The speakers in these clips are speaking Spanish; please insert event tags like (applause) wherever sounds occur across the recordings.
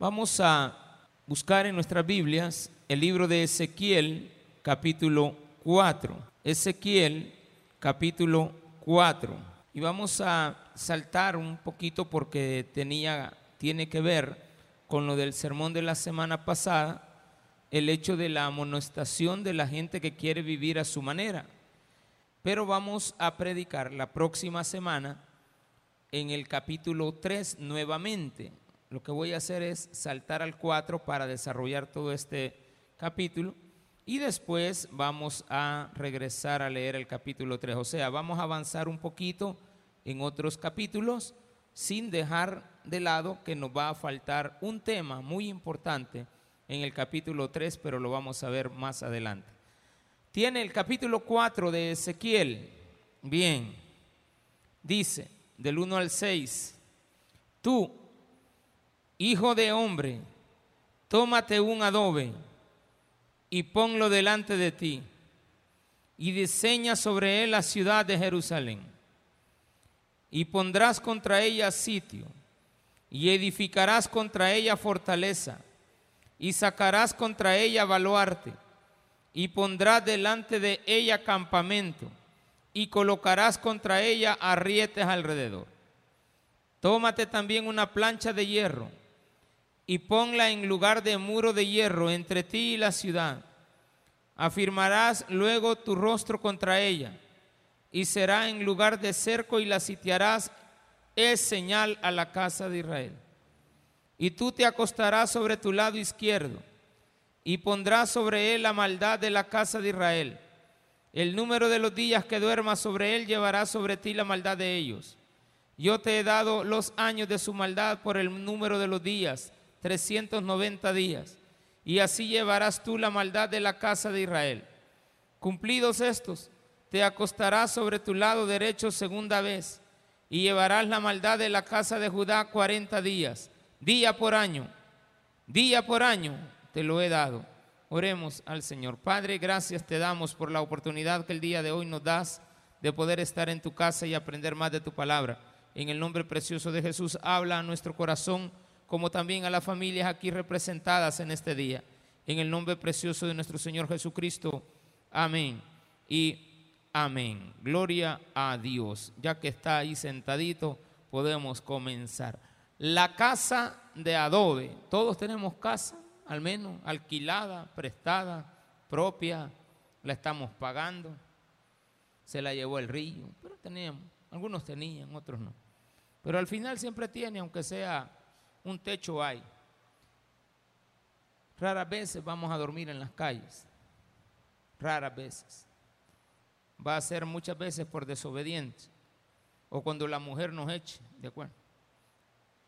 Vamos a buscar en nuestras Biblias el libro de Ezequiel, capítulo 4. Ezequiel, capítulo 4. Y vamos a saltar un poquito porque tenía, tiene que ver con lo del sermón de la semana pasada, el hecho de la amonestación de la gente que quiere vivir a su manera. Pero vamos a predicar la próxima semana en el capítulo 3 nuevamente. Lo que voy a hacer es saltar al 4 para desarrollar todo este capítulo y después vamos a regresar a leer el capítulo 3. O sea, vamos a avanzar un poquito en otros capítulos sin dejar de lado que nos va a faltar un tema muy importante en el capítulo 3, pero lo vamos a ver más adelante. Tiene el capítulo 4 de Ezequiel. Bien, dice del 1 al 6, tú, hijo de hombre, tómate un adobe y ponlo delante de ti y diseña sobre él la ciudad de Jerusalén y pondrás contra ella sitio y edificarás contra ella fortaleza y sacarás contra ella baluarte y pondrás delante de ella campamento y colocarás contra ella arrietes alrededor. Tómate también una plancha de hierro y ponla en lugar de muro de hierro entre ti y la ciudad. Afirmarás luego tu rostro contra ella y será en lugar de cerco y la sitiarás, es señal a la casa de Israel. Y tú te acostarás sobre tu lado izquierdo y pondrás sobre él la maldad de la casa de Israel. El número de los días que duermas sobre él llevará sobre ti la maldad de ellos. Yo te he dado los años de su maldad por el número de los días 390 días, y así llevarás tú la maldad de la casa de Israel. Cumplidos estos, te acostarás sobre tu lado derecho segunda vez, y llevarás la maldad de la casa de Judá cuarenta días, día por año, día por año te lo he dado. Oremos al Señor. Padre, gracias te damos por la oportunidad que el día de hoy nos das de poder estar en tu casa y aprender más de tu palabra. En el nombre precioso de Jesús, habla a nuestro corazón como también a las familias aquí representadas en este día. En el nombre precioso de nuestro Señor Jesucristo. Amén. Y amén. Gloria a Dios. Ya que está ahí sentadito, podemos comenzar. La casa de adobe. Todos tenemos casa, al menos alquilada, prestada, propia. La estamos pagando. Se la llevó el río. Pero teníamos. Algunos tenían, otros no. Pero al final siempre tiene, aunque sea un techo hay. Raras veces vamos a dormir en las calles. Raras veces. Va a ser muchas veces por desobediente. O cuando la mujer nos eche, ¿de acuerdo?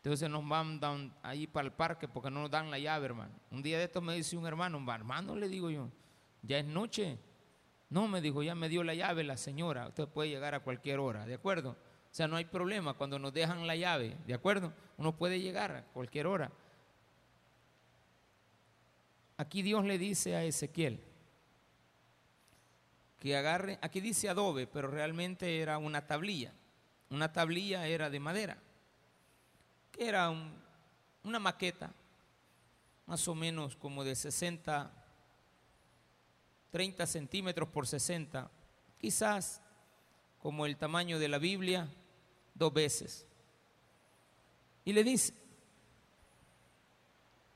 Entonces nos mandan ahí para el parque porque no nos dan la llave, hermano. Un día de esto me dice un hermano, hermano, le digo yo, ya es noche. No, me dijo, ya me dio la llave la señora. Usted puede llegar a cualquier hora, ¿de acuerdo? O sea, no hay problema cuando nos dejan la llave, ¿de acuerdo? Uno puede llegar a cualquier hora. Aquí Dios le dice a Ezequiel que agarre, aquí dice adobe, pero realmente era una tablilla. Una tablilla era de madera, que era una maqueta, más o menos como de 60, 30 centímetros por 60, quizás como el tamaño de la Biblia, dos veces. Y le dice,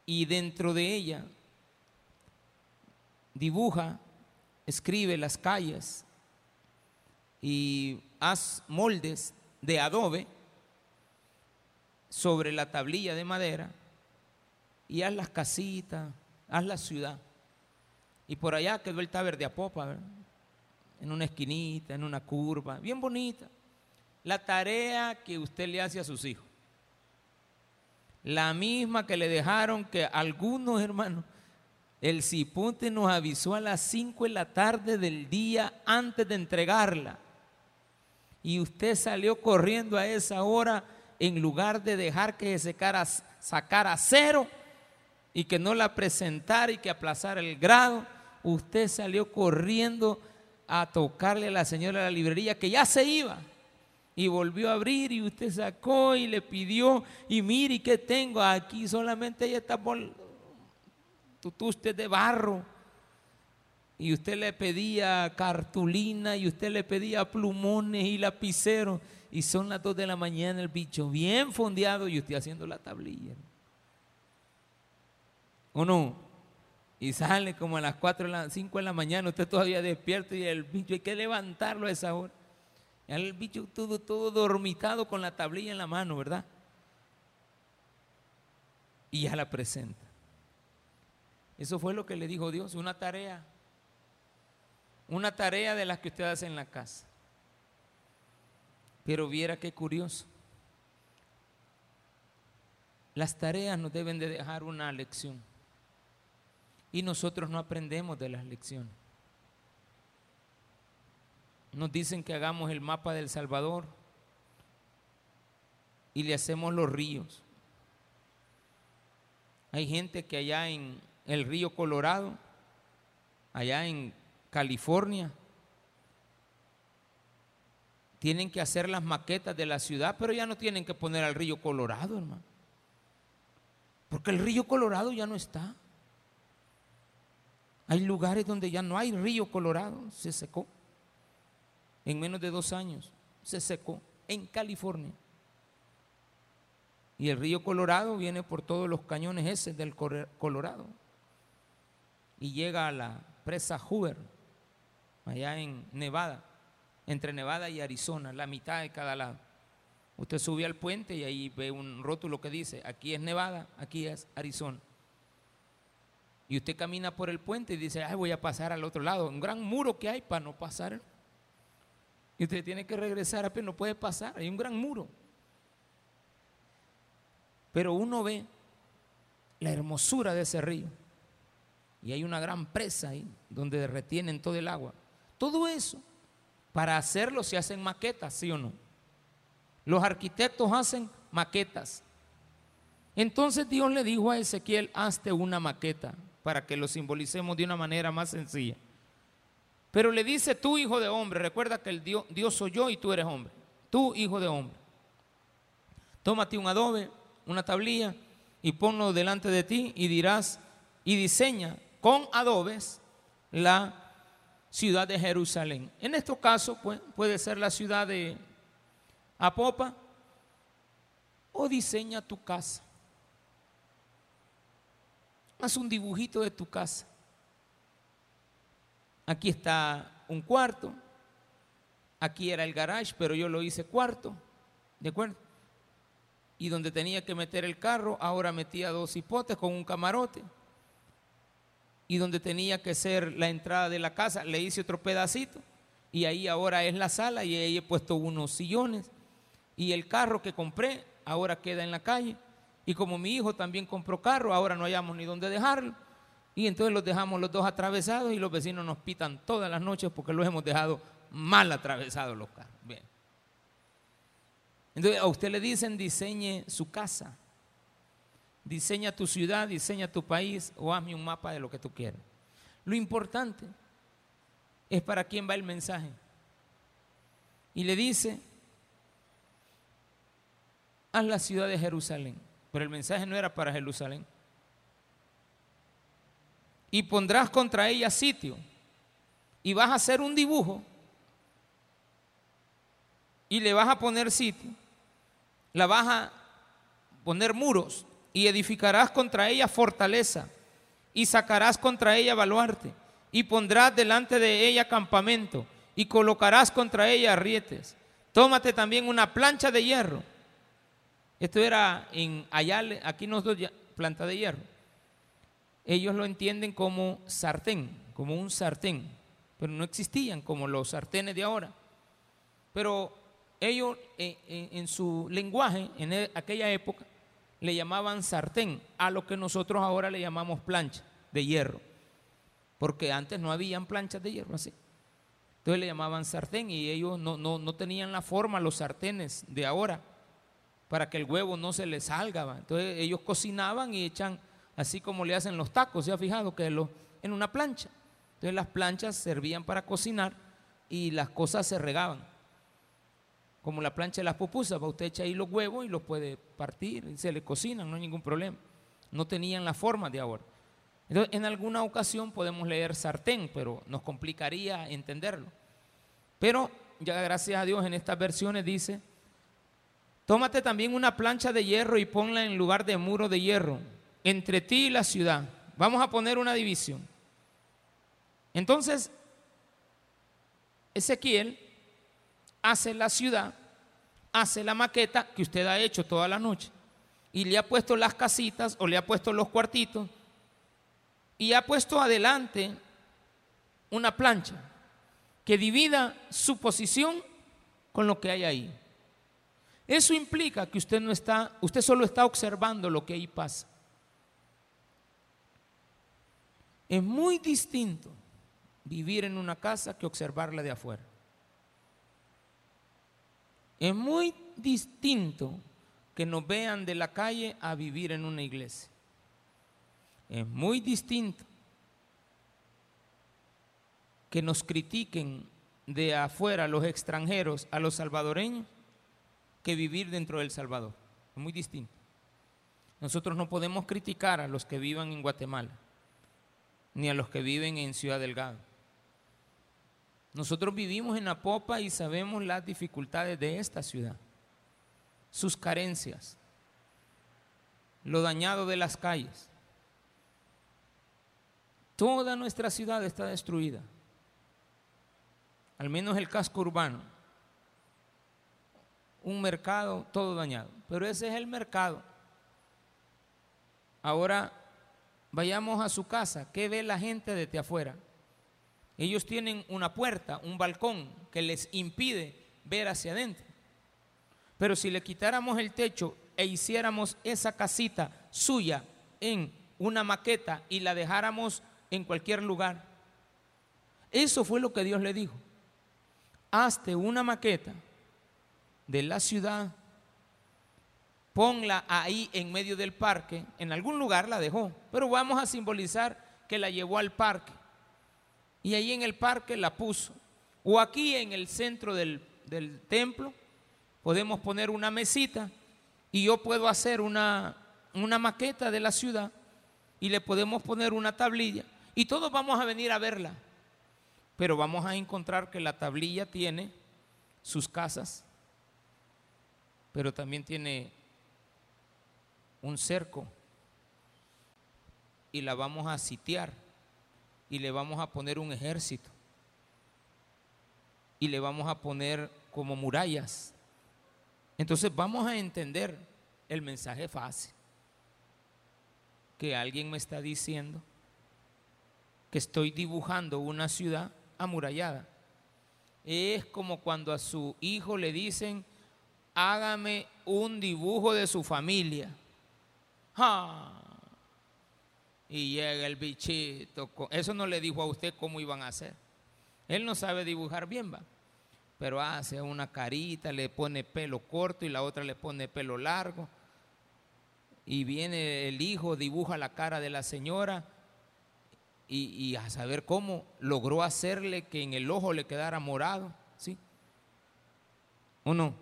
y dentro de ella dibuja, escribe las calles y haz moldes de adobe sobre la tablilla de madera y haz las casitas, haz la ciudad. Y por allá quedó el taber de Apopa, en una esquinita, en una curva, bien bonita la tarea que usted le hace a sus hijos. La misma que le dejaron que algunos hermanos, el Cipunte nos avisó a las 5 de la tarde del día antes de entregarla. Y usted salió corriendo a esa hora en lugar de dejar que se sacara cero y que no la presentara y que aplazara el grado, usted salió corriendo a tocarle a la señora de la librería que ya se iba y volvió a abrir y usted sacó y le pidió y mire qué tengo aquí solamente está por usted de barro y usted le pedía cartulina y usted le pedía plumones y lapiceros y son las dos de la mañana el bicho bien fondeado y usted haciendo la tablilla. ¿O no? Y sale como a las 4 las 5 de la mañana, usted todavía despierto y el bicho hay que levantarlo a esa hora. El bicho todo, todo dormitado con la tablilla en la mano, ¿verdad? Y ya la presenta. Eso fue lo que le dijo Dios, una tarea. Una tarea de las que usted hace en la casa. Pero viera qué curioso. Las tareas nos deben de dejar una lección. Y nosotros no aprendemos de las lecciones. Nos dicen que hagamos el mapa del Salvador y le hacemos los ríos. Hay gente que allá en el río Colorado, allá en California, tienen que hacer las maquetas de la ciudad, pero ya no tienen que poner al río Colorado, hermano. Porque el río Colorado ya no está. Hay lugares donde ya no hay río Colorado, se secó. En menos de dos años se secó en California. Y el río Colorado viene por todos los cañones ese del Colorado. Y llega a la presa Hoover, allá en Nevada, entre Nevada y Arizona, la mitad de cada lado. Usted sube al puente y ahí ve un rótulo que dice, aquí es Nevada, aquí es Arizona. Y usted camina por el puente y dice, ay, voy a pasar al otro lado. Un gran muro que hay para no pasar. Y usted tiene que regresar, pero no puede pasar. Hay un gran muro. Pero uno ve la hermosura de ese río. Y hay una gran presa ahí donde retienen todo el agua. Todo eso, para hacerlo se hacen maquetas, ¿sí o no? Los arquitectos hacen maquetas. Entonces Dios le dijo a Ezequiel, hazte una maqueta para que lo simbolicemos de una manera más sencilla. Pero le dice, tú hijo de hombre, recuerda que el Dios, Dios soy yo y tú eres hombre. Tú hijo de hombre. Tómate un adobe, una tablilla y ponlo delante de ti y dirás y diseña con adobes la ciudad de Jerusalén. En este caso pues, puede ser la ciudad de Apopa o diseña tu casa. Haz un dibujito de tu casa. Aquí está un cuarto. Aquí era el garage, pero yo lo hice cuarto. ¿De acuerdo? Y donde tenía que meter el carro, ahora metía dos hipotes con un camarote. Y donde tenía que ser la entrada de la casa, le hice otro pedacito. Y ahí ahora es la sala y ahí he puesto unos sillones. Y el carro que compré ahora queda en la calle. Y como mi hijo también compró carro, ahora no hayamos ni dónde dejarlo. Y entonces los dejamos los dos atravesados y los vecinos nos pitan todas las noches porque los hemos dejado mal atravesados los carros. Bien. Entonces a usted le dicen diseñe su casa, diseña tu ciudad, diseña tu país o hazme un mapa de lo que tú quieras. Lo importante es para quién va el mensaje. Y le dice, haz la ciudad de Jerusalén. Pero el mensaje no era para Jerusalén. Y pondrás contra ella sitio. Y vas a hacer un dibujo. Y le vas a poner sitio. La vas a poner muros. Y edificarás contra ella fortaleza. Y sacarás contra ella baluarte. Y pondrás delante de ella campamento. Y colocarás contra ella arrietes. Tómate también una plancha de hierro esto era en Ayale, aquí nosotros planta de hierro. Ellos lo entienden como sartén, como un sartén, pero no existían como los sartenes de ahora. Pero ellos en, su lenguaje, en e, aquella época, le llamaban sartén a lo que nosotros ahora le llamamos plancha de hierro. Porque antes no habían planchas de hierro así. Entonces le llamaban sartén y ellos no, no tenían la forma, los sartenes de ahora para que el huevo no se le salga. Entonces ellos cocinaban y echan, así como le hacen los tacos, ¿se ha fijado? Que lo, en una plancha. Entonces las planchas servían para cocinar y las cosas se regaban como la plancha de las pupusas, va usted echa ahí los huevos y los puede partir, y se le cocinan, no hay ningún problema. No tenían la forma de ahora. Entonces, en alguna ocasión podemos leer sartén, pero nos complicaría entenderlo. Pero ya gracias a Dios en estas versiones dice, tómate también una plancha de hierro y ponla en lugar de muro de hierro, entre ti y la ciudad. Vamos a poner una división. Entonces, Ezequiel hace la ciudad, hace la maqueta que usted ha hecho toda la noche y le ha puesto las casitas o le ha puesto los cuartitos y ha puesto adelante una plancha que divida su posición con lo que hay ahí. Eso implica que usted no está, usted solo está observando lo que ahí pasa. Es muy distinto vivir en una casa que observarla de afuera. Es muy distinto que nos vean de la calle a vivir en una iglesia. Es muy distinto que nos critiquen de afuera los extranjeros a los salvadoreños que vivir dentro del Salvador. Es muy distinto. Nosotros no podemos criticar a los que vivan en Guatemala, ni a los que viven en Ciudad Delgado. Nosotros vivimos en Apopa y sabemos las dificultades de esta ciudad, sus carencias, lo dañado de las calles. Toda nuestra ciudad está destruida, al menos el casco urbano. Un mercado todo dañado, pero ese es el mercado. Ahora vayamos a su casa, ¿qué ve la gente desde afuera? Ellos tienen una puerta, un balcón que les impide ver hacia adentro. Pero si le quitáramos el techo e hiciéramos esa casita suya en una maqueta y la dejáramos en cualquier lugar. Eso fue lo que Dios le dijo. Hazte una maqueta de la ciudad, ponla ahí en medio del parque, en algún lugar la dejó, pero vamos a simbolizar que la llevó al parque y ahí en el parque la puso. O aquí en el centro del, del templo podemos poner una mesita y yo puedo hacer una, una maqueta de la ciudad y le podemos poner una tablilla y todos vamos a venir a verla. Pero vamos a encontrar que la tablilla tiene sus casas, pero también tiene un cerco y la vamos a sitiar y le vamos a poner un ejército y le vamos a poner como murallas. Entonces vamos a entender el mensaje fácil que alguien me está diciendo que estoy dibujando una ciudad amurallada. Es como cuando a su hijo le dicen, hágame un dibujo de su familia. Y llega el bichito. Eso no le dijo a usted cómo iban a hacer. Él no sabe dibujar bien, va. Pero hace una carita, le pone pelo corto y la otra le pone pelo largo. Y viene el hijo, dibuja la cara de la señora y, a saber cómo logró hacerle que en el ojo le quedara morado, ¿sí? ¿O no?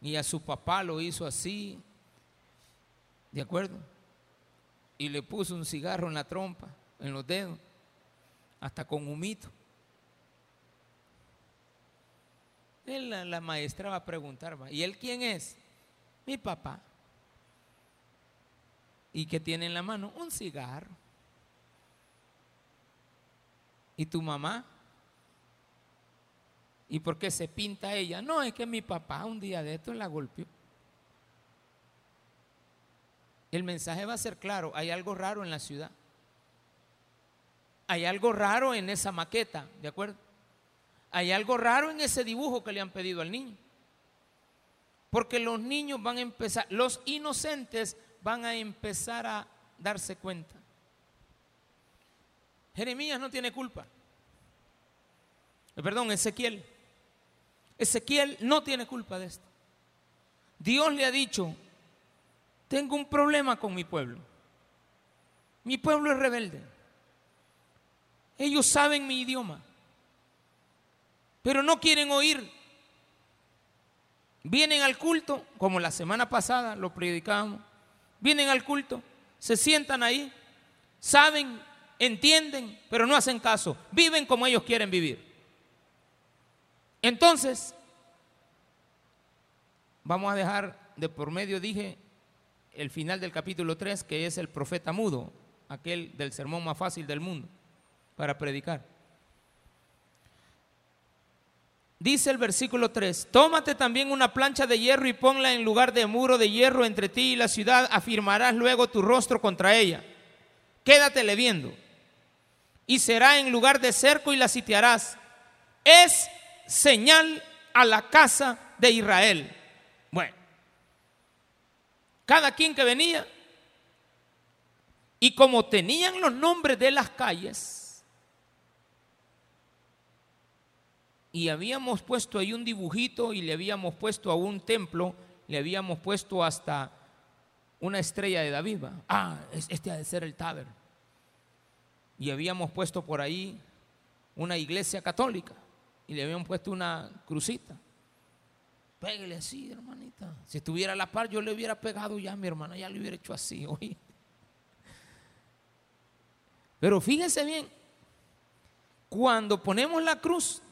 Y a su papá lo hizo así, ¿de acuerdo? Y le puso un cigarro en la trompa, en los dedos, hasta con humito. Él, la, la maestra va a preguntar, ¿y él quién es? Mi papá. ¿Y qué tiene en la mano? Un cigarro. ¿Y tu mamá? ¿Y por qué se pinta ella? No, es que mi papá un día de esto la golpeó. El mensaje va a ser claro, hay algo raro en la ciudad. Hay algo raro en esa maqueta, ¿de acuerdo? Hay algo raro en ese dibujo que le han pedido al niño. Porque los niños van a empezar, los inocentes van a empezar a darse cuenta. Jeremías no tiene culpa. Perdón, Ezequiel. Ezequiel no tiene culpa de esto. Dios le ha dicho, tengo un problema con mi pueblo. Mi pueblo es rebelde. Ellos saben mi idioma, pero no quieren oír vienen al culto, como la semana pasada lo predicábamos, vienen al culto, se sientan ahí, saben, entienden, pero no hacen caso, viven como ellos quieren vivir. Entonces, vamos a dejar de por medio, dije, el final del capítulo 3, que es el profeta mudo, aquel del sermón más fácil del mundo para predicar. Dice el versículo 3, tómate también una plancha de hierro y ponla en lugar de muro de hierro entre ti y la ciudad, afirmarás luego tu rostro contra ella. Quédatele viendo. Y será en lugar de cerco y la sitiarás. Es señal a la casa de Israel. Bueno, cada quien que venía, y como tenían los nombres de las calles, y habíamos puesto ahí un dibujito y le habíamos puesto a un templo, le habíamos puesto hasta una estrella de David. Ah, este ha de ser el Taber. Y habíamos puesto por ahí una iglesia católica y le habíamos puesto una crucita. Pégale así, hermanita. Si estuviera a la par, yo le hubiera pegado ya, mi hermana, ya le hubiera hecho así (laughs) hoy. Pero fíjense bien, cuando ponemos la cruz,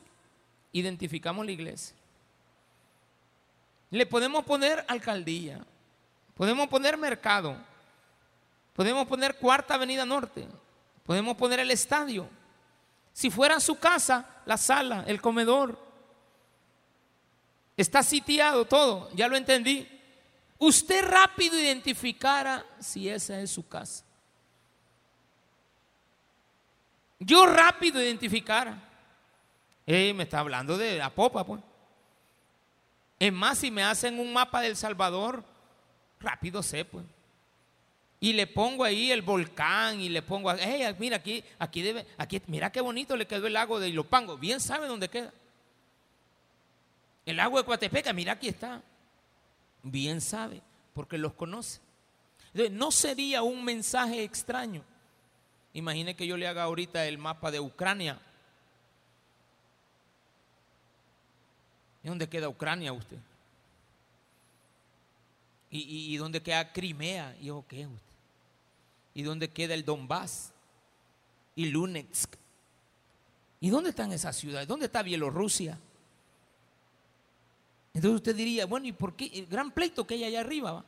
identificamos la iglesia. Le podemos poner alcaldía, podemos poner mercado, podemos poner cuarta avenida norte, podemos poner el estadio. Si fuera su casa, la sala, el comedor, Está sitiado todo, ya lo entendí. Usted rápido identificara si esa es su casa. Yo rápido identificara. Eh, me está hablando de la popa, pues. Es más, si me hacen un mapa del Salvador, rápido sé, pues. Y le pongo ahí el volcán y le pongo, hey, mira aquí, aquí debe, aquí, mira qué bonito le quedó el lago de Ilopango. Bien sabe dónde queda. El agua de Coatepeca, mira aquí está. Bien sabe, porque los conoce. no sería un mensaje extraño. Imagine que yo le haga ahorita el mapa de Ucrania. ¿Y dónde queda Ucrania usted? ¿Y, dónde queda Crimea? ¿Y qué usted? ¿Y dónde queda el Donbass? ¿Y Lunetsk? ¿Y dónde están esas ciudades? ¿Dónde está Bielorrusia? Entonces usted diría, bueno, ¿y por qué? El gran pleito que hay allá arriba, ¿va?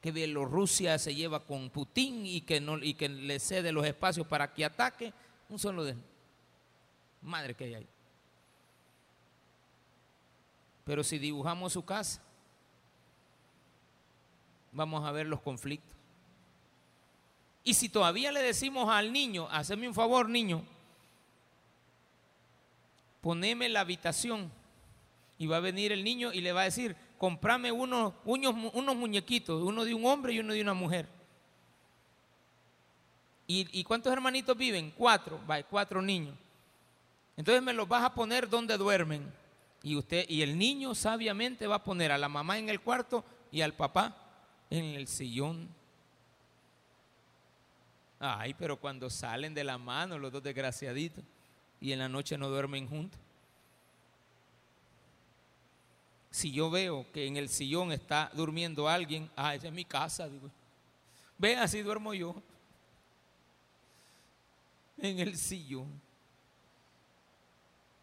que Bielorrusia se lleva con Putin y que, no, y que le cede los espacios para que ataque, un solo de madre que hay ahí. Pero si dibujamos su casa, vamos a ver los conflictos. Y si todavía le decimos al niño, haceme un favor, niño, poneme la habitación y va a venir el niño y le va a decir, comprame unos, unos, muñequitos, uno de un hombre y uno de una mujer. ¿Y, cuántos hermanitos viven? Cuatro, va, cuatro niños. Entonces me los vas a poner donde duermen. Y usted, y el niño sabiamente va a poner a la mamá en el cuarto y al papá en el sillón. Ay, pero cuando salen de la mano los dos desgraciaditos y en la noche no duermen juntos si yo veo que en el sillón está durmiendo alguien, ah, esa es mi casa, digo. Ve, así duermo yo. En el sillón.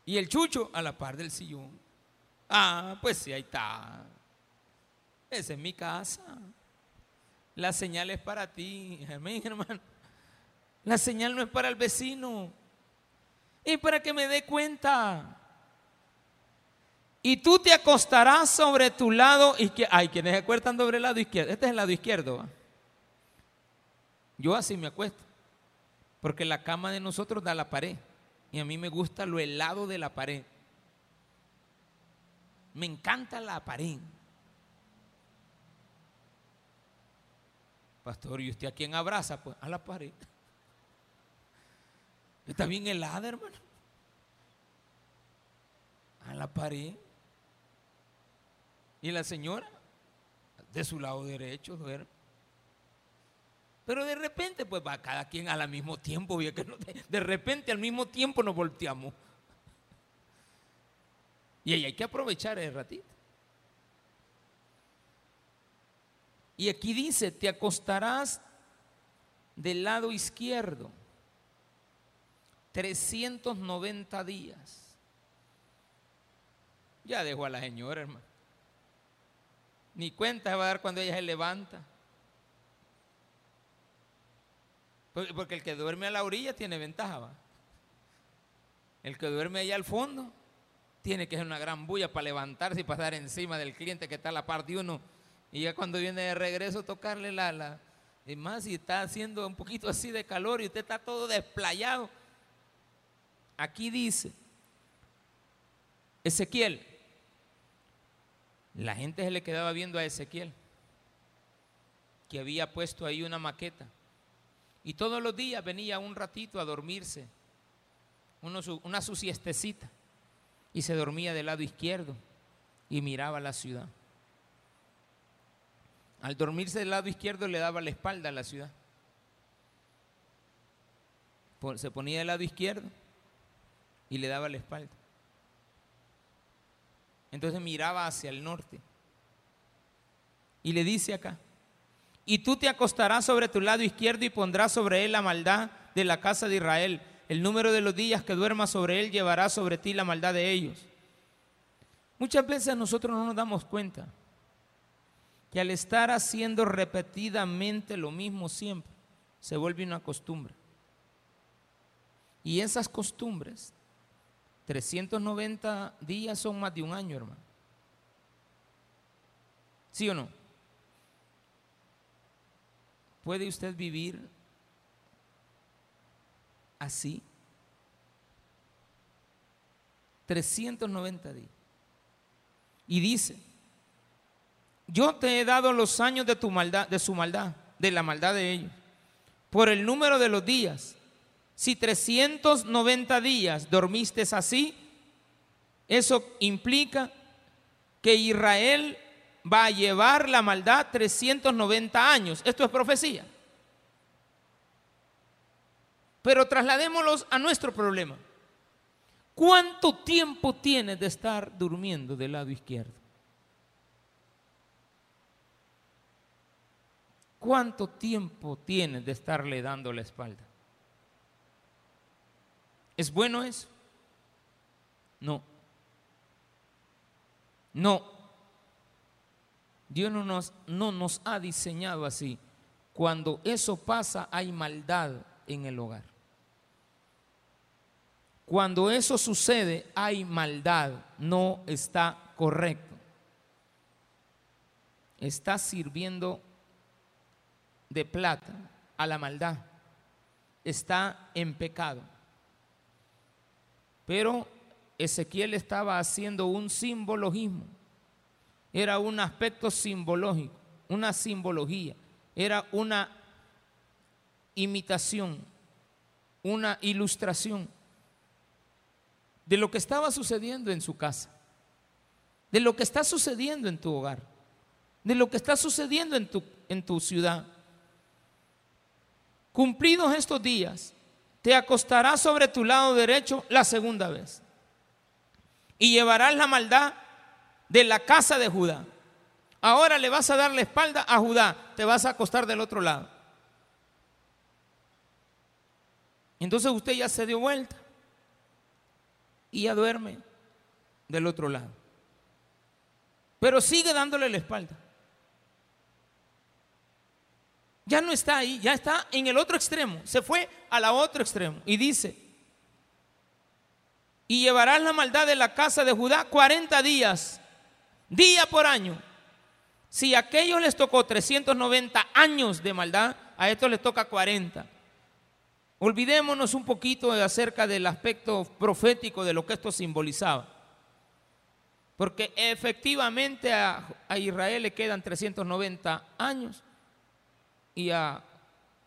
Y el chucho a la par del sillón. Ah, pues sí, ahí está. Esa es mi casa. La señal es para ti. Amén, (laughs) hermano. La señal no es para el vecino. Es para que me dé cuenta. Y tú te acostarás sobre tu lado izquierdo. Hay quienes se acuestan sobre el lado izquierdo. Este es el lado izquierdo. Yo así me acuesto. Porque la cama de nosotros da la pared. Y a mí me gusta lo helado de la pared. Me encanta la pared. Pastor, ¿y usted a quién abraza? Pues a la pared. Está bien helada, hermano. A la pared. Y la señora, de su lado derecho, duerme. Pero de repente, pues va cada quien al mismo tiempo, que de repente al mismo tiempo nos volteamos. Y ahí hay que aprovechar el ratito. Y aquí dice, te acostarás del lado izquierdo 390 días. Ya dejo a la señora, hermano. Ni cuenta se va a dar cuando ella se levanta. Porque el que duerme a la orilla tiene ventaja. ¿va? El que duerme allá al fondo tiene que ser una gran bulla para levantarse y pasar encima del cliente que está a la par de uno. Y ya cuando viene de regreso tocarle la, la y más si está haciendo un poquito así de calor y usted está todo desplayado. Aquí dice, Ezequiel, la gente se le quedaba viendo a Ezequiel, que había puesto ahí una maqueta. Y todos los días venía un ratito a dormirse, una su siestecita, y se dormía del lado izquierdo y miraba la ciudad. Al dormirse del lado izquierdo le daba la espalda a la ciudad. Se ponía del lado izquierdo y le daba la espalda. Entonces miraba hacia el norte. Y le dice acá, y tú te acostarás sobre tu lado izquierdo y pondrás sobre él la maldad de la casa de Israel. El número de los días que duermas sobre él llevará sobre ti la maldad de ellos. Muchas veces nosotros no nos damos cuenta que al estar haciendo repetidamente lo mismo siempre, se vuelve una costumbre. Y esas costumbres 390 días son más de un año, hermano. ¿Sí o no? ¿Puede usted vivir así? 390 días. Y dice, yo te he dado los años de tu maldad, de su maldad, de la maldad de ellos, por el número de los días si 390 días dormiste así, eso implica que Israel va a llevar la maldad 390 años. Esto es profecía. Pero trasladémoslos a nuestro problema. ¿Cuánto tiempo tienes de estar durmiendo del lado izquierdo? ¿Cuánto tiempo tienes de estarle dando la espalda? ¿Es bueno eso? No. No. Dios no nos, no nos ha diseñado así. Cuando eso pasa hay maldad en el hogar. Cuando eso sucede hay maldad, no está correcto. Está sirviendo de plata a la maldad. Está en pecado. Pero Ezequiel estaba haciendo un simbologismo. Era un aspecto simbológico, una simbología. Era una imitación, una ilustración de lo que estaba sucediendo en su casa, de lo que está sucediendo en tu hogar, de lo que está sucediendo en tu, en tu ciudad. Cumplidos estos días, te acostarás sobre tu lado derecho la segunda vez y llevarás la maldad de la casa de Judá. Ahora le vas a dar la espalda a Judá, te vas a acostar del otro lado. Entonces usted ya se dio vuelta y ya duerme del otro lado. Pero sigue dándole la espalda. Ya no está ahí, ya está en el otro extremo. Se fue a la otro extremo. Y dice, y llevarás la maldad de la casa de Judá 40 días, día por año. Si a aquellos les tocó 390 años de maldad, a estos les toca 40. Olvidémonos un poquito acerca del aspecto profético de lo que esto simbolizaba. Porque efectivamente a, a Israel le quedan 390 años y a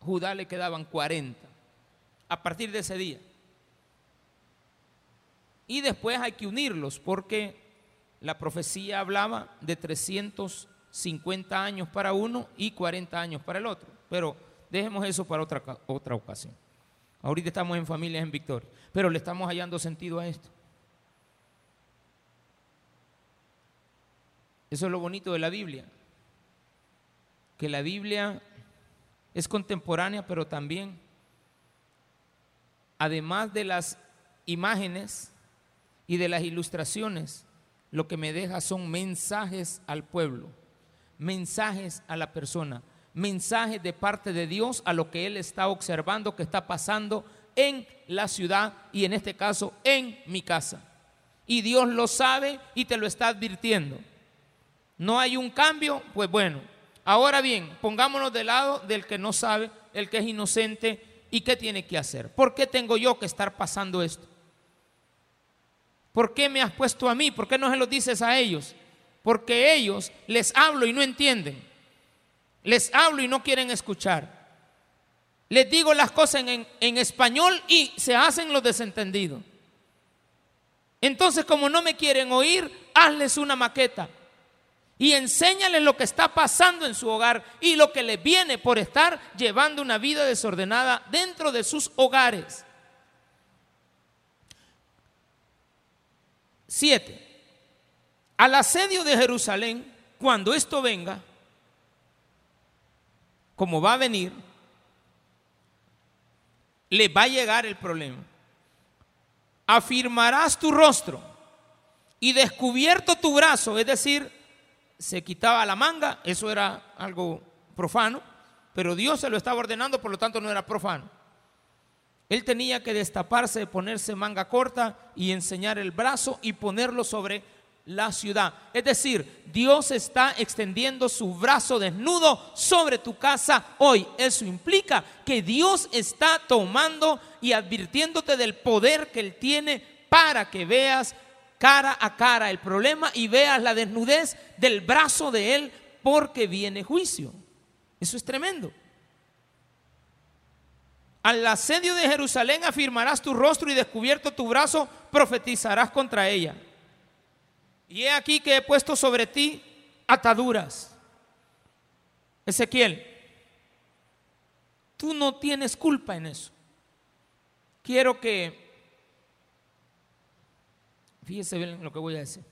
Judá le quedaban 40 a partir de ese día. Y después hay que unirlos porque la profecía hablaba de 350 años para uno y 40 años para el otro. Pero dejemos eso para otra, otra ocasión. Ahorita estamos en familias en victoria, pero le estamos hallando sentido a esto. Eso es lo bonito de la Biblia que la Biblia es contemporánea, pero también, además de las imágenes y de las ilustraciones, lo que me deja son mensajes al pueblo, mensajes a la persona, mensajes de parte de Dios a lo que Él está observando que está pasando en la ciudad y en este caso en mi casa. Y Dios lo sabe y te lo está advirtiendo. No hay un cambio, pues bueno. Ahora bien, pongámonos del lado del que no sabe, el que es inocente y qué tiene que hacer. ¿Por qué tengo yo que estar pasando esto? ¿Por qué me has puesto a mí? ¿Por qué no se lo dices a ellos? Porque ellos les hablo y no entienden. Les hablo y no quieren escuchar. Les digo las cosas en, español y se hacen los desentendidos. Entonces, como no me quieren oír, hazles una maqueta y enséñales lo que está pasando en su hogar y lo que les viene por estar llevando una vida desordenada dentro de sus hogares. Siete. Al asedio de Jerusalén, cuando esto venga, como va a venir, le va a llegar el problema. Afirmarás tu rostro y descubierto tu brazo, es decir, se quitaba la manga, eso era algo profano, pero Dios se lo estaba ordenando, por lo tanto no era profano. Él tenía que destaparse, ponerse manga corta y enseñar el brazo y ponerlo sobre la ciudad. Es decir, Dios está extendiendo su brazo desnudo sobre tu casa hoy. Eso implica que Dios está tomando y advirtiéndote del poder que Él tiene para que veas cara a cara el problema y veas la desnudez del brazo de Él porque viene juicio. Eso es tremendo. Al asedio de Jerusalén afirmarás tu rostro y descubierto tu brazo, profetizarás contra ella. Y he aquí que he puesto sobre ti ataduras. Ezequiel, tú no tienes culpa en eso. Quiero que, fíjese bien lo que voy a decir.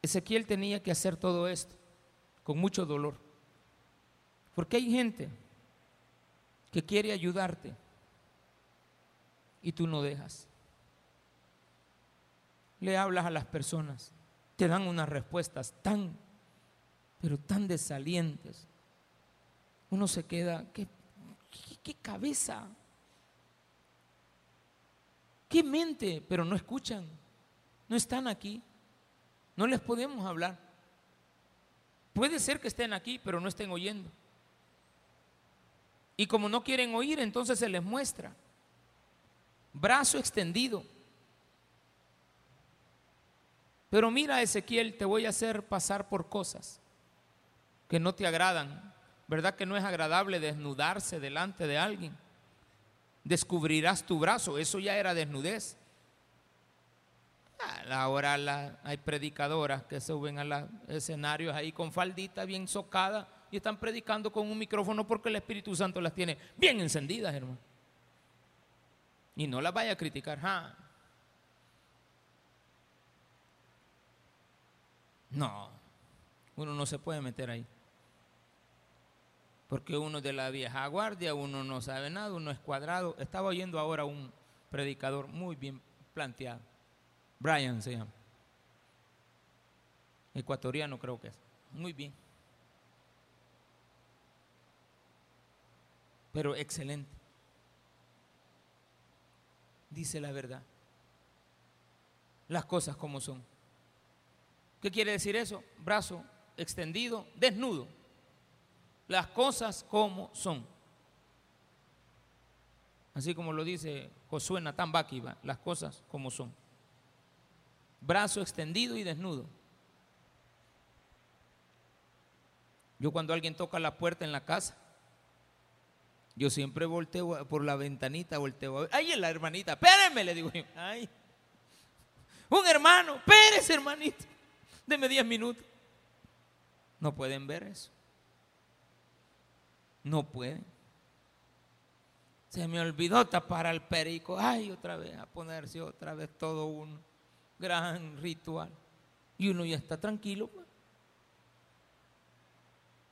Ezequiel tenía que hacer todo esto con mucho dolor. Porque hay gente que quiere ayudarte y tú no dejas. Le hablas a las personas, te dan unas respuestas tan, pero tan desalientes. Uno se queda, ¿qué, qué, cabeza? ¿Qué mente? Pero no escuchan, no están aquí, no les podemos hablar. Puede ser que estén aquí, pero no estén oyendo. Y como no quieren oír, entonces se les muestra. Brazo extendido. Pero mira, Ezequiel, te voy a hacer pasar por cosas que no te agradan. ¿Verdad que no es agradable desnudarse delante de alguien? Descubrirás tu brazo, eso ya era desnudez. Ahora hay predicadoras que suben a los escenarios ahí con faldita bien socada y están predicando con un micrófono porque el Espíritu Santo las tiene bien encendidas, hermano. Y no las vaya a criticar. No, uno no se puede meter ahí. Porque uno es de la vieja guardia, uno no sabe nada, uno es cuadrado. Estaba oyendo ahora un predicador muy bien planteado. Brian se llama. Ecuatoriano creo que es. Muy bien. pero excelente. Dice la verdad. Las cosas como son. ¿Qué quiere decir eso? Brazo extendido, desnudo. Las cosas como son. Así como lo dice Josué Natán Bakiba, las cosas como son. Brazo extendido y desnudo. Yo cuando alguien toca la puerta en la casa, yo siempre volteo por la ventanita, volteo a ver. La hermanita, espérenme, le digo yo. Ay, un hermano, espérese, hermanito. Deme 10 minutos. No pueden ver eso. No pueden. Se me olvidó tapar al perico. Ay, otra vez, a ponerse otra vez todo un gran ritual. Y uno ya está tranquilo. Pues.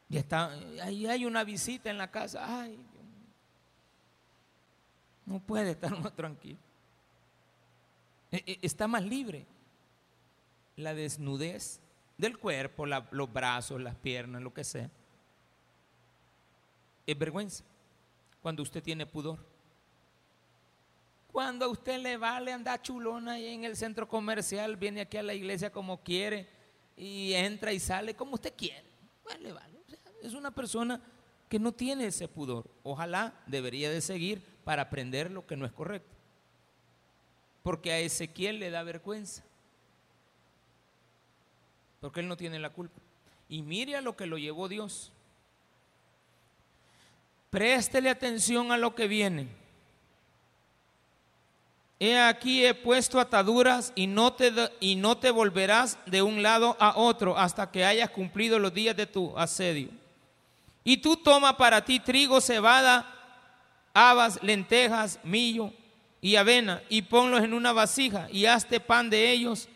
Y está, ahí hay una visita en la casa. Ay, no puede estar más tranquilo. E, e, está más libre. La desnudez del cuerpo, los brazos, las piernas, lo que sea. Es vergüenza cuando usted tiene pudor. Cuando a usted le vale andar chulona ahí en el centro comercial, viene aquí a la iglesia como quiere y entra y sale como usted quiere. Vale, vale. Es una persona que no tiene ese pudor. Ojalá debería de seguir para aprender lo que no es correcto. Porque a Ezequiel le da vergüenza. Porque él no tiene la culpa. Y mire a lo que lo llevó Dios. Préstele atención a lo que viene. He aquí he puesto ataduras y no, te, y no te volverás de un lado a otro hasta que hayas cumplido los días de tu asedio. Y tú toma para ti trigo, cebada, habas, lentejas, millo y avena y ponlos en una vasija y hazte pan de ellos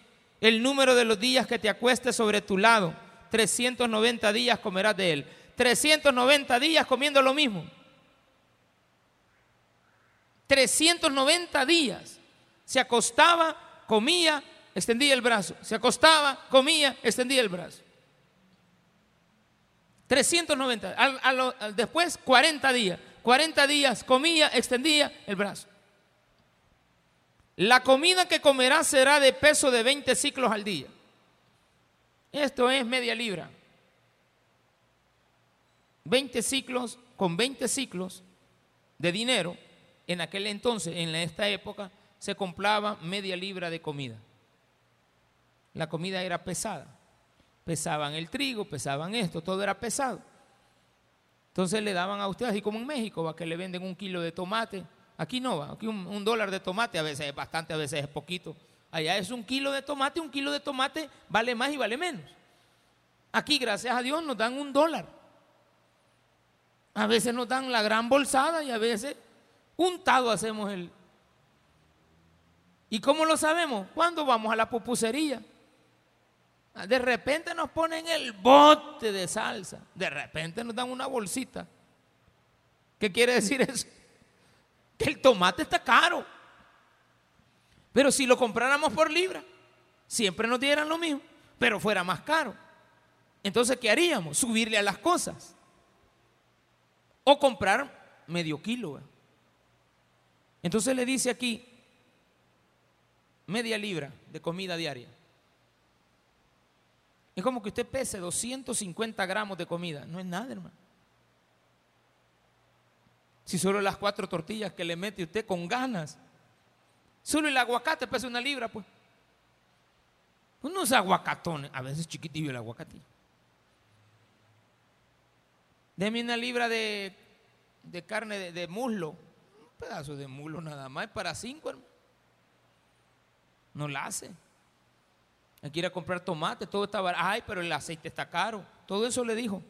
el número de los días que te acuestes sobre tu lado. 390 días comerás de él. 390 días comiendo lo mismo. 390 días. Se acostaba, comía, extendía el brazo. Se acostaba, comía, extendía el brazo. 390. después 40 días. 40 días comía, extendía el brazo. La comida que comerás será de peso de 20 ciclos al día. Esto es media libra. 20 ciclos, con 20 ciclos de dinero, en aquel entonces, en esta época, se compraba media libra de comida. La comida era pesada. Pesaban el trigo, pesaban esto, todo era pesado. Entonces le daban a ustedes, así como en México, va que le venden un kilo de tomate. Aquí no va, aquí un, dólar de tomate, a veces es bastante, a veces es poquito. Allá es un kilo de tomate, un kilo de tomate vale más y vale menos. Aquí, gracias a Dios, nos dan un dólar. A veces nos dan la gran bolsada y a veces untado hacemos el. ¿Y cómo lo sabemos? Cuando vamos a la pupusería. De repente nos ponen el bote de salsa. De repente nos dan una bolsita. ¿Qué quiere decir eso? Que el tomate está caro. Pero si lo compráramos por libra, siempre nos dieran lo mismo, pero fuera más caro. Entonces, ¿qué haríamos? Subirle a las cosas. O comprar medio kilo. Entonces le dice aquí, media libra de comida diaria. Es como que usted pese 250 gramos de comida. No es nada, hermano. Si solo las cuatro tortillas que le mete usted con ganas. Solo el aguacate pesa una libra, pues. Unos aguacatones, a veces chiquitillo el aguacate. Deme una libra de, carne de, muslo. Un pedazo de muslo nada más, para cinco. No la hace. Hay que a comprar tomate, todo está barato. Ay, pero el aceite está caro. Todo eso le dijo.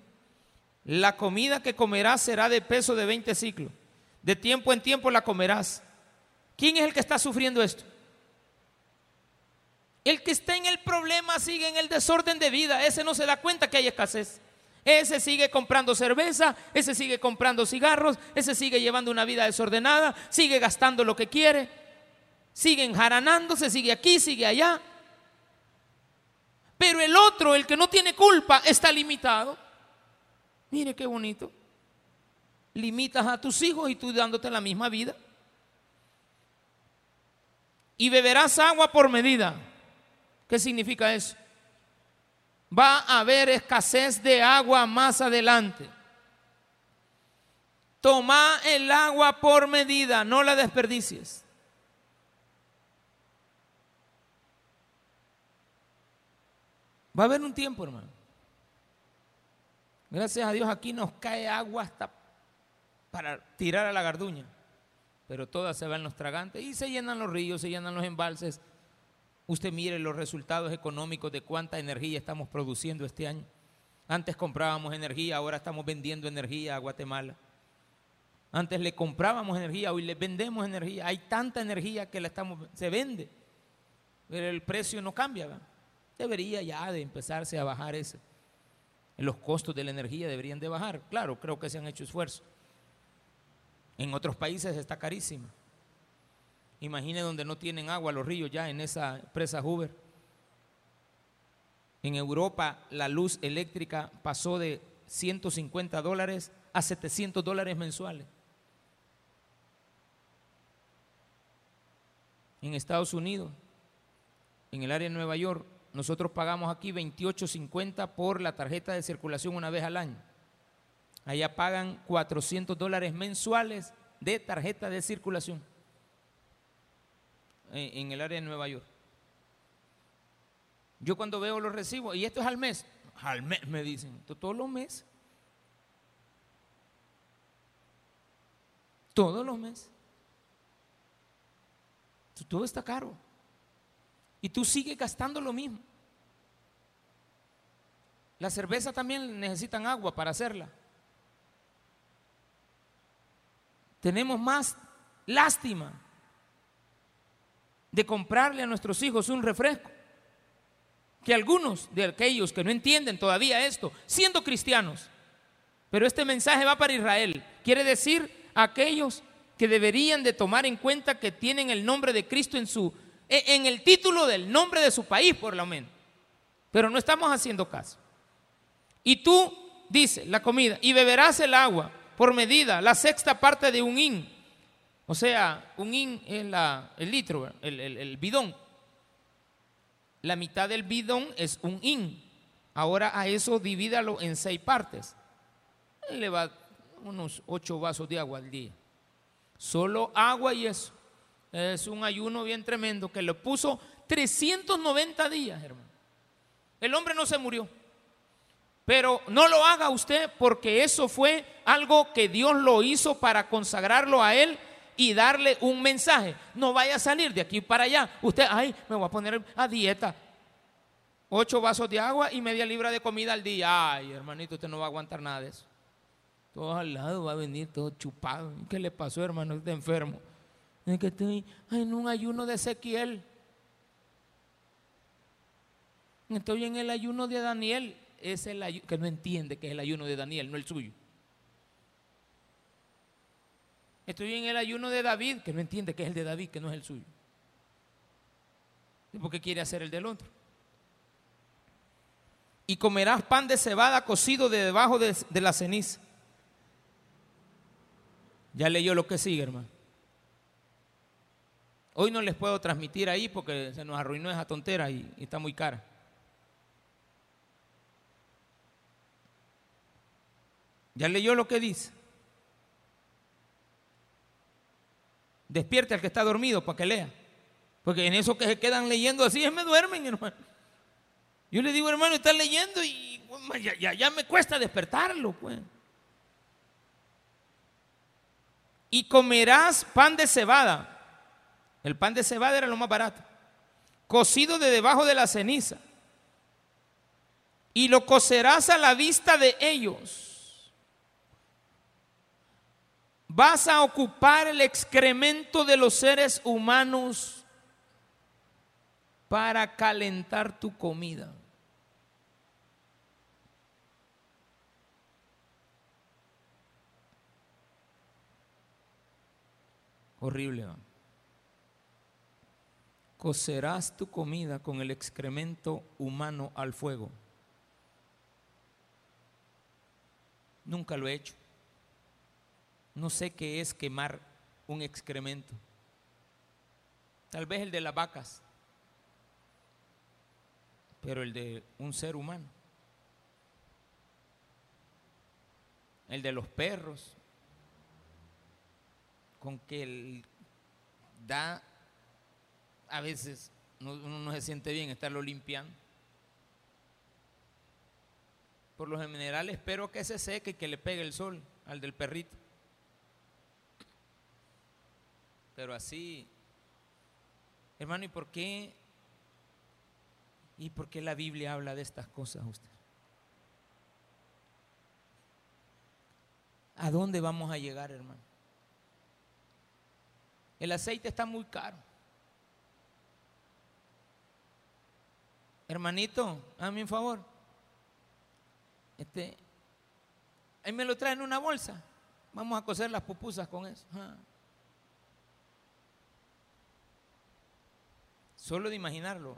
La comida que comerás será de peso de 20 ciclos. De tiempo en tiempo la comerás. ¿Quién es el que está sufriendo esto? El que está en el problema sigue en el desorden de vida. Ese no se da cuenta que hay escasez. Ese sigue comprando cerveza, ese sigue comprando cigarros, ese sigue llevando una vida desordenada, sigue gastando lo que quiere, sigue enjaranándose, sigue aquí, sigue allá. Pero el otro, el que no tiene culpa, está limitado. Mire qué bonito. Limitas a tus hijos y tú dándote la misma vida. Y beberás agua por medida. ¿Qué significa eso? Va a haber escasez de agua más adelante. Toma el agua por medida, no la desperdicies. Va a haber un tiempo, hermano. Gracias a Dios aquí nos cae agua hasta para tirar a la garduña. Pero todas se van los tragantes y se llenan los ríos, se llenan los embalses Usted mire los resultados económicos de cuánta energía estamos produciendo este año. Antes comprábamos energía, ahora estamos vendiendo energía a Guatemala. Antes le comprábamos energía, hoy le vendemos energía. Hay tanta energía que la estamos, se vende, pero el precio no cambia. Debería ya de empezarse a bajar ese, los costos de la energía deberían de bajar. Claro, creo que se han hecho esfuerzos. En otros países está carísima. Imagine donde no tienen agua los ríos ya en esa presa Hoover. En Europa la luz eléctrica pasó de 150 dólares a 700 dólares mensuales. En Estados Unidos, en el área de Nueva York, nosotros pagamos aquí 28.50 por la tarjeta de circulación una vez al año. Allá pagan 400 dólares mensuales de tarjeta de circulación en, el área de Nueva York. Yo cuando veo los recibos, y esto es al mes, al mes me dicen, todos los meses. Todos los meses. Todo está caro. Y tú sigues gastando lo mismo. La cerveza también necesitan agua para hacerla. Tenemos más lástima de comprarle a nuestros hijos un refresco que algunos de aquellos que no entienden todavía esto, siendo cristianos. Pero este mensaje va para Israel. Quiere decir aquellos que deberían de tomar en cuenta que tienen el nombre de Cristo en su e, en el título del nombre de su país por lo menos. Pero no estamos haciendo caso. Y tú dice la comida y beberás el agua por medida, la sexta parte de un in. O sea, un in es la, el litro, el, el bidón. La mitad del bidón es un in. Ahora a eso divídalo en seis partes. Le va unos ocho vasos de agua al día. Solo agua y eso. Es un ayuno bien tremendo que le puso 390 días, hermano. El hombre no se murió. Pero no lo haga usted porque eso fue algo que Dios lo hizo para consagrarlo a Él y darle un mensaje. No vaya a salir de aquí para allá. Usted, ay, me voy a poner a dieta. Ocho vasos de agua y media libra de comida al día. Ay, hermanito, usted no va a aguantar nada de eso. Todo al lado va a venir todo chupado. ¿Qué le pasó, hermano? Está enfermo. Es que estoy en un ayuno de Ezequiel. Estoy en el ayuno de Daniel. Es el ayuno, que no entiende que es el ayuno de Daniel, no el suyo. Estoy en el ayuno de David, que no entiende que es el de David, que no es el suyo. Porque quiere hacer el del otro. Y comerás pan de cebada cocido de debajo de, de la ceniza. Ya leyó lo que sigue, hermano. Hoy no les puedo transmitir ahí porque se nos arruinó esa tontera y, está muy cara. ¿Ya leyó lo que dice? Despierte al que está dormido para que lea. Porque en eso que se quedan leyendo así, me duermen, hermano. Yo le digo, hermano, está leyendo y ya, ya me cuesta despertarlo, pues. Y comerás pan de cebada el pan de cebada era lo más barato. Cocido de debajo de la ceniza. Y lo cocerás a la vista de ellos. Vas a ocupar el excremento de los seres humanos para calentar tu comida. Horrible. ¿no? cocerás tu comida con el excremento humano al fuego. Nunca lo he hecho. No sé qué es quemar un excremento. Tal vez el de las vacas, pero el de un ser humano. El de los perros, con que el, da a veces uno no se siente bien estarlo limpiando. Por lo general espero que se seque y que le pegue el sol al del perrito. Pero así, hermano, ¿y por qué? ¿Y por qué la Biblia habla de estas cosas usted? ¿A dónde vamos a llegar, hermano? El aceite está muy caro. Hermanito, a un favor. este, ahí me lo traen en una bolsa. Vamos a coser las pupusas con eso. Ah. Solo de imaginarlo.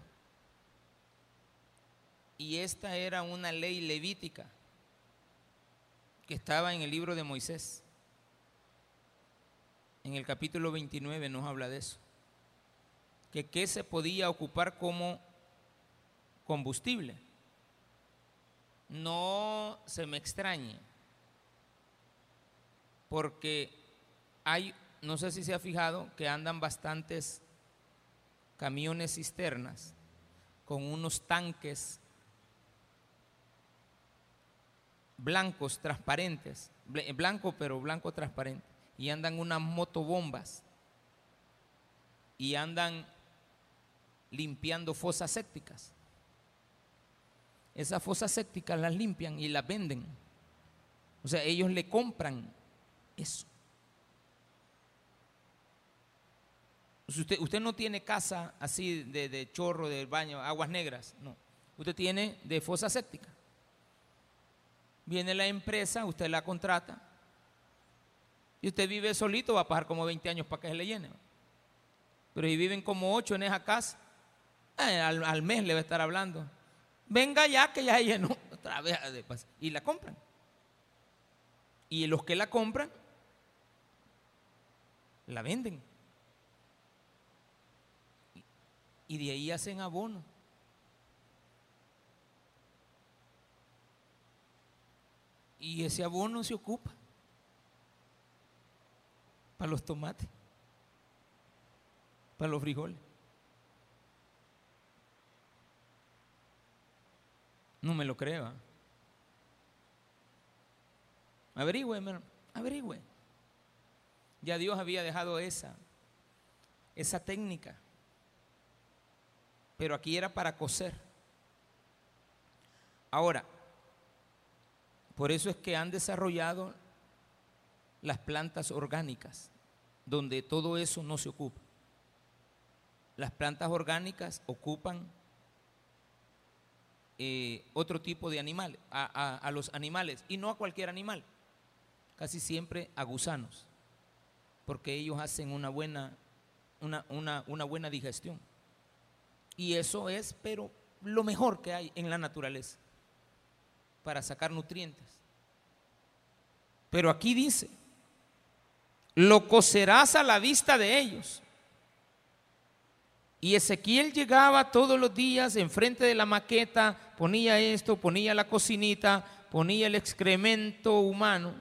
Y esta era una ley levítica que estaba en el libro de Moisés. En el capítulo 29 nos habla de eso. Que qué se podía ocupar como combustible. No se me extrañe, porque hay, no sé si se ha fijado, que andan bastantes camiones cisternas con unos tanques blancos transparentes, blanco pero blanco transparente, y andan unas motobombas y andan limpiando fosas sépticas. Esas fosas sépticas las limpian y las venden. O sea, ellos le compran eso. Usted, no tiene casa así de, chorro, de baño, aguas negras, no. Usted tiene de fosa séptica. Viene la empresa, usted la contrata y usted vive solito, va a pasar como 20 años para que se le llene. Pero si viven como 8 en esa casa, eh, al, al mes le va a estar hablando venga ya que ya llenó (laughs) otra vez y la compran. Y los que la compran, la venden. Y de ahí hacen abono. Y ese abono se ocupa para los tomates, para los frijoles. No me lo creo. Averigüe, hermano, averigüe. Ya Dios había dejado esa, esa técnica. Pero aquí era para coser. Ahora, por eso es que han desarrollado las plantas orgánicas, donde todo eso no se ocupa. Las plantas orgánicas ocupan eh, otro tipo de animal, a, los animales, y no a cualquier animal, casi siempre a gusanos, porque ellos hacen una buena, una, una buena digestión. Y eso es, pero lo mejor que hay en la naturaleza para sacar nutrientes. Pero aquí dice, lo cocerás a la vista de ellos y Ezequiel llegaba todos los días enfrente de la maqueta, ponía esto, ponía la cocinita, ponía el excremento humano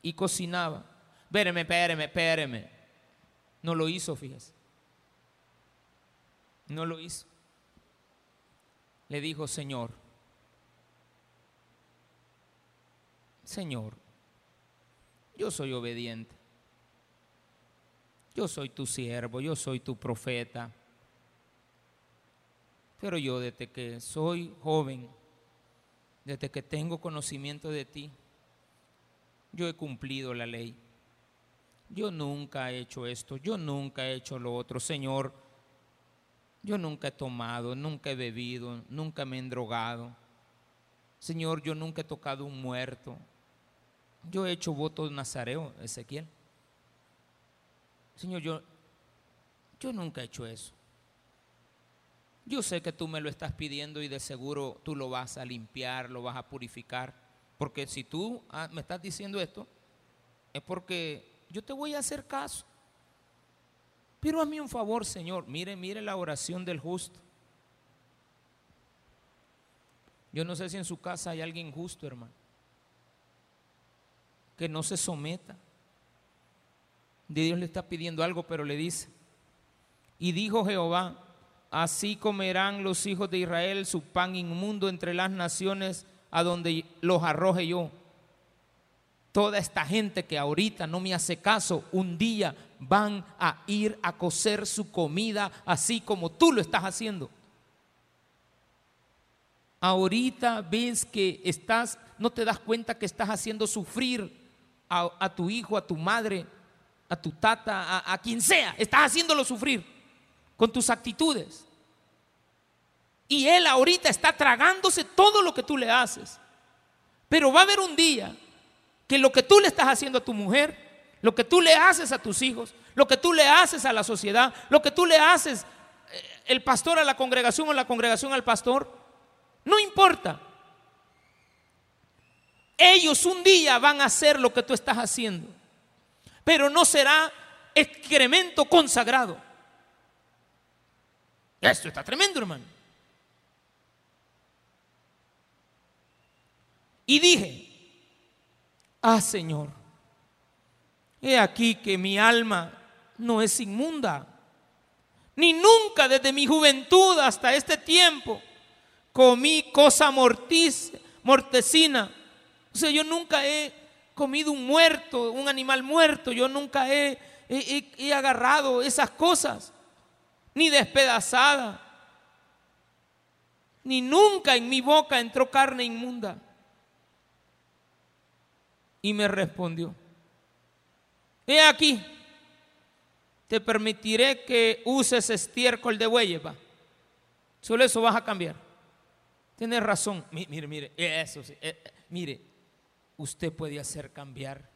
y cocinaba. Espéreme, espéreme, espéreme. No lo hizo, fíjese. No lo hizo. Le dijo, Señor, Señor, yo soy obediente. Yo soy tu siervo, yo soy tu profeta. Pero yo desde que soy joven, desde que tengo conocimiento de ti, yo he cumplido la ley. Yo nunca he hecho esto, yo nunca he hecho lo otro. Señor, yo nunca he tomado, nunca he bebido, nunca me he drogado. Señor, yo nunca he tocado un muerto. Yo he hecho voto nazareo, Ezequiel. Señor, yo, yo nunca he hecho eso. Yo sé que tú me lo estás pidiendo y de seguro tú lo vas a limpiar, lo vas a purificar. Porque si tú ah, me estás diciendo esto, es porque yo te voy a hacer caso. Pero mí un favor, Señor. Mire, mire la oración del justo. Yo no sé si en su casa hay alguien justo, hermano. Que no se someta. Dios le está pidiendo algo, pero le dice, y dijo Jehová, así comerán los hijos de Israel su pan inmundo entre las naciones a donde los arroje yo. Toda esta gente que ahorita no me hace caso, un día van a ir a cocer su comida así como tú lo estás haciendo. Ahorita ves que estás, no te das cuenta que estás haciendo sufrir a, a tu hijo, a tu madre, a tu tata, a, quien sea, estás haciéndolo sufrir con tus actitudes. Y él ahorita está tragándose todo lo que tú le haces. Pero va a haber un día que lo que tú le estás haciendo a tu mujer, lo que tú le haces a tus hijos, lo que tú le haces a la sociedad, lo que tú le haces eh, el pastor a la congregación o la congregación al pastor, no importa. Ellos un día van a hacer lo que tú estás haciendo, pero no será excremento consagrado. Esto está tremendo, hermano. Y dije, ah Señor, he aquí que mi alma no es inmunda, ni nunca desde mi juventud hasta este tiempo comí cosa mortis, mortecina. O sea, yo nunca he comido un muerto, un animal muerto, yo nunca he, he agarrado esas cosas, ni despedazada, ni nunca en mi boca entró carne inmunda. Y me respondió, he aquí, te permitiré que uses estiércol de bueyes, Solo eso vas a cambiar. Tienes razón. Mire, mire, eso. Eh, eh, mire, usted puede hacer cambiar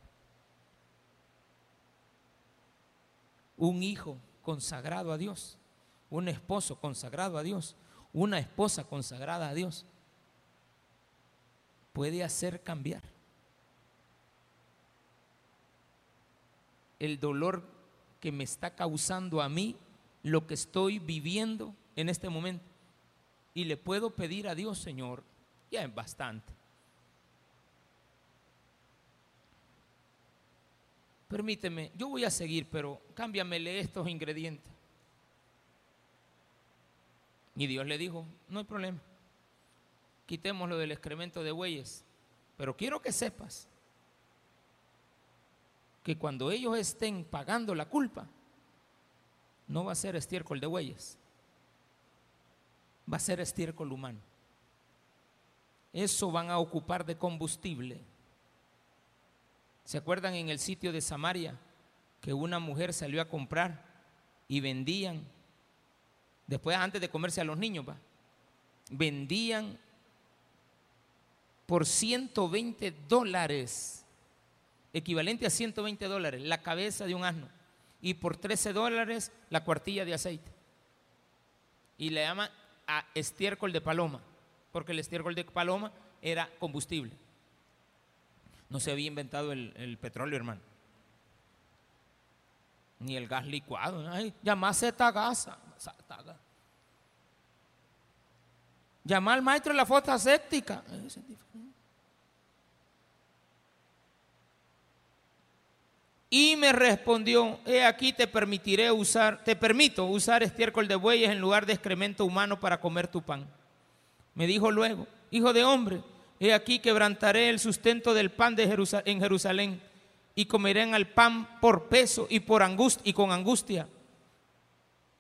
un hijo consagrado a Dios, un esposo consagrado a Dios, una esposa consagrada a Dios. Puede hacer cambiar. El dolor que me está causando a mí lo que estoy viviendo en este momento. Y le puedo pedir a Dios, Señor, ya es bastante. Permíteme, yo voy a seguir, pero cámbiamele estos ingredientes. Y Dios le dijo, no hay problema, quitémoslo del excremento de bueyes, pero quiero que sepas que cuando ellos estén pagando la culpa, no va a ser estiércol de bueyes, va a ser estiércol humano. Eso van a ocupar de combustible. ¿Se acuerdan en el sitio de Samaria que una mujer salió a comprar y vendían, después antes de comerse a los niños, va, vendían por 120 dólares equivalente a 120 dólares, la cabeza de un asno. Y por 13 dólares la cuartilla de aceite. Y le llama a estiércol de paloma, porque el estiércol de paloma era combustible. No se había inventado el, petróleo, hermano. Ni el gas licuado. Ay, llamase gasa. Llama al maestro de la foto séptica. Y me respondió, he aquí te permitiré usar, te permito usar estiércol de bueyes en lugar de excremento humano para comer tu pan. Me dijo luego, hijo de hombre, he aquí quebrantaré el sustento del pan de en Jerusalén y comerán al pan por peso y por y con angustia,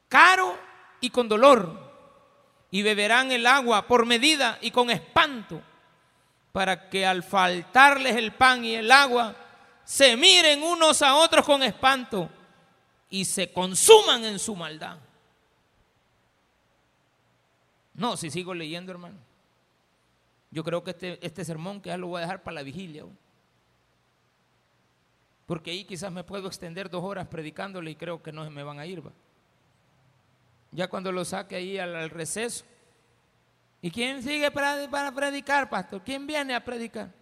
caro y con dolor, y beberán el agua por medida y con espanto, para que al faltarles el pan y el agua se miren unos a otros con espanto y se consuman en su maldad. No, si sigo leyendo, hermano. Yo creo que este, este sermón que ya lo voy a dejar para la vigilia. Porque ahí quizás me puedo extender dos horas predicándole y creo que no se me van a ir. Ya cuando lo saque ahí al, receso. ¿Y quién sigue para, para predicar, pastor? ¿Quién viene a predicar?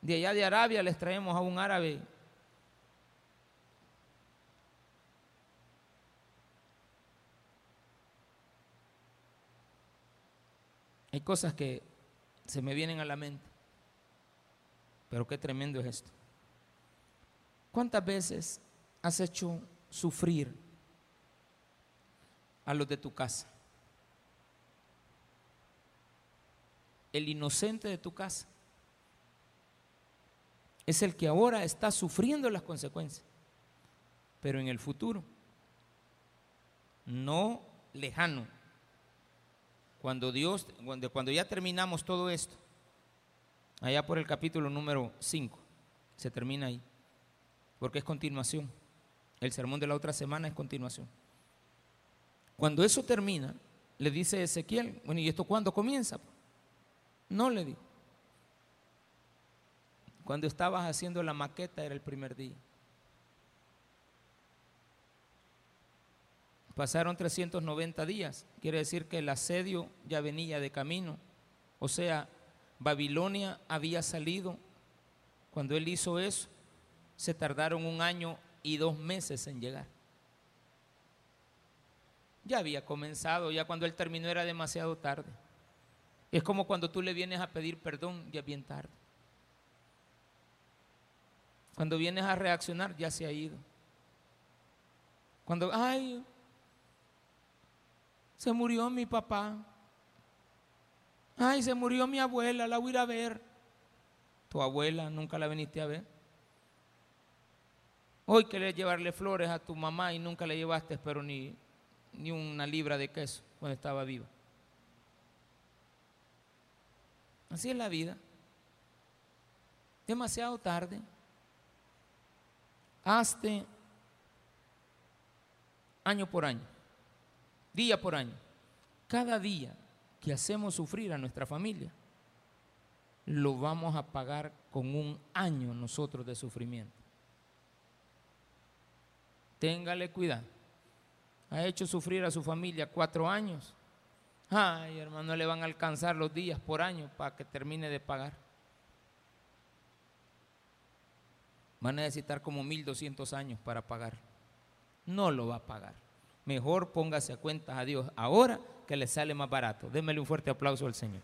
De allá de Arabia les traemos a un árabe. Hay cosas que se me vienen a la mente. Pero qué tremendo es esto. ¿Cuántas veces has hecho sufrir a los de tu casa? El inocente de tu casa es el que ahora está sufriendo las consecuencias. Pero en el futuro, no lejano, cuando Dios, cuando, ya terminamos todo esto, allá por el capítulo número 5, se termina ahí, porque es continuación. El sermón de la otra semana es continuación. Cuando eso termina, le dice Ezequiel, bueno, ¿y esto cuándo comienza? No le digo. Cuando estabas haciendo la maqueta era el primer día. Pasaron 390 días, quiere decir que el asedio ya venía de camino. O sea, Babilonia había salido. Cuando él hizo eso, se tardaron un año y dos meses en llegar. Ya había comenzado, ya cuando él terminó era demasiado tarde. Es como cuando tú le vienes a pedir perdón, ya bien tarde. Cuando vienes a reaccionar, ya se ha ido. Cuando, ay, se murió mi papá. Ay, se murió mi abuela, la voy a ir a ver. Tu abuela nunca la viniste a ver. Hoy querés llevarle flores a tu mamá y nunca le llevaste, pero ni, ni una libra de queso cuando estaba viva. Así es la vida. Demasiado tarde. Hazte año por año día por año, cada día que hacemos sufrir a nuestra familia, lo vamos a pagar con un año nosotros de sufrimiento. Téngale cuidado. Ha hecho sufrir a su familia cuatro años. Ay, hermano, le van a alcanzar los días por año para que termine de pagar. Va a necesitar como 1200 años para pagar. No lo va a pagar mejor póngase a cuentas a Dios ahora que le sale más barato. Démele un fuerte aplauso al Señor.